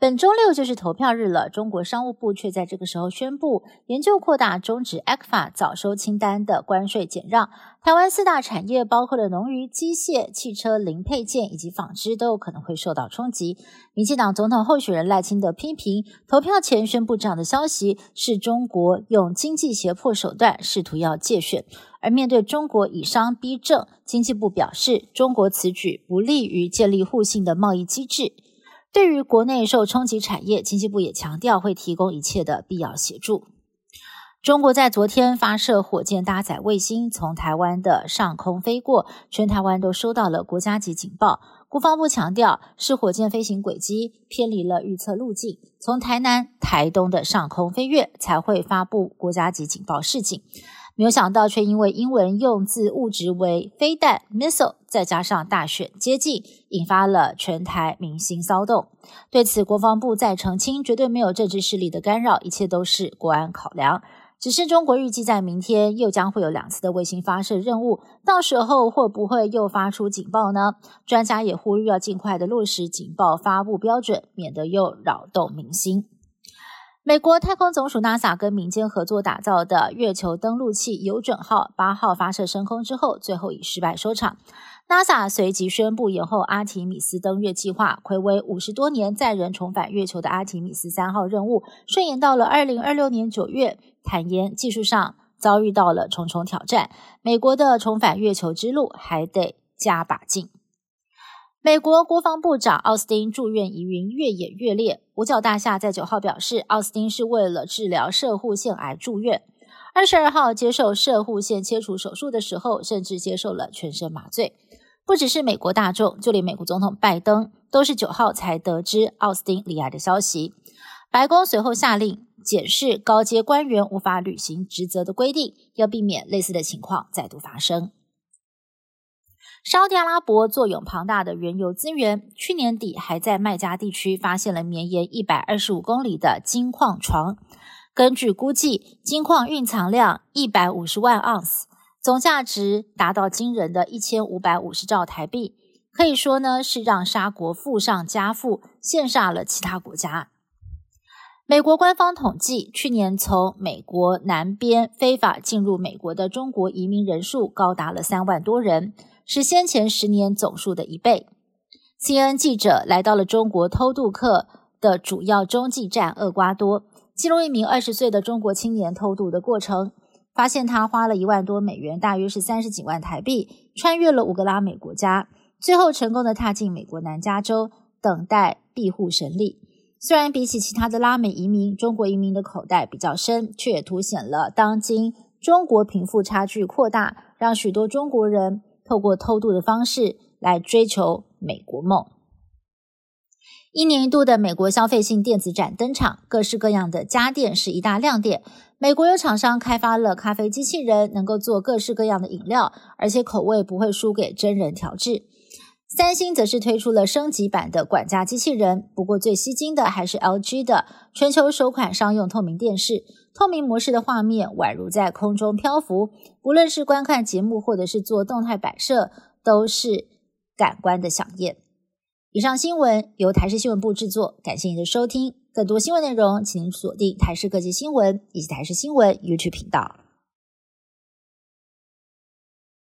本周六就是投票日了，中国商务部却在这个时候宣布，研究扩大终止 ECFA 早收清单的关税减让。台湾四大产业，包括了农渔、机械、汽车零配件以及纺织，都有可能会受到冲击。民进党总统候选人赖清德批评，投票前宣布这样的消息，是中国用经济胁迫手段，试图要借选。而面对中国以商逼政，经济部表示，中国此举不利于建立互信的贸易机制。对于国内受冲击产业，经济部也强调会提供一切的必要协助。中国在昨天发射火箭搭载卫星，从台湾的上空飞过，全台湾都收到了国家级警报。国防部强调，是火箭飞行轨迹偏离了预测路径，从台南、台东的上空飞越，才会发布国家级警报示警。没有想到，却因为英文用字误植为飞弹 （missile），再加上大选接近，引发了全台民心骚动。对此，国防部再澄清，绝对没有政治势力的干扰，一切都是国安考量。只是中国预计在明天又将会有两次的卫星发射任务，到时候会不会又发出警报呢？专家也呼吁要尽快的落实警报发布标准，免得又扰动民心。美国太空总署 NASA 跟民间合作打造的月球登陆器“有准号”八号发射升空之后，最后以失败收场。NASA 随即宣布延后阿提米斯登月计划，暌违五十多年载人重返月球的阿提米斯三号任务，顺延到了二零二六年九月。坦言技术上遭遇到了重重挑战，美国的重返月球之路还得加把劲。美国国防部长奥斯汀住院疑云越演越烈。五角大厦在九号表示，奥斯汀是为了治疗射护腺癌住院。二十二号接受射护腺切除手术的时候，甚至接受了全身麻醉。不只是美国大众，就连美国总统拜登都是九号才得知奥斯汀罹癌的消息。白宫随后下令检视高阶官员无法履行职责的规定，要避免类似的情况再度发生。沙特阿拉伯坐拥庞大的原油资源，去年底还在麦加地区发现了绵延一百二十五公里的金矿床。根据估计，金矿蕴藏量一百五十万盎司，总价值达到惊人的一千五百五十兆台币。可以说呢，是让沙国富上加富，羡煞了其他国家。美国官方统计，去年从美国南边非法进入美国的中国移民人数高达了三万多人。是先前十年总数的一倍。CNN 记者来到了中国偷渡客的主要中继站厄瓜多，记录一名二十岁的中国青年偷渡的过程，发现他花了一万多美元，大约是三十几万台币，穿越了五个拉美国家，最后成功的踏进美国南加州，等待庇护审理。虽然比起其他的拉美移民，中国移民的口袋比较深，却也凸显了当今中国贫富差距扩大，让许多中国人。透过偷渡的方式来追求美国梦。一年一度的美国消费性电子展登场，各式各样的家电是一大亮点。美国有厂商开发了咖啡机器人，能够做各式各样的饮料，而且口味不会输给真人调制。三星则是推出了升级版的管家机器人，不过最吸睛的还是 LG 的全球首款商用透明电视。透明模式的画面宛如在空中漂浮，不论是观看节目或者是做动态摆设，都是感官的响宴。以上新闻由台视新闻部制作，感谢您的收听。更多新闻内容，请您锁定台视各界新闻以及台视新闻 YouTube 频道。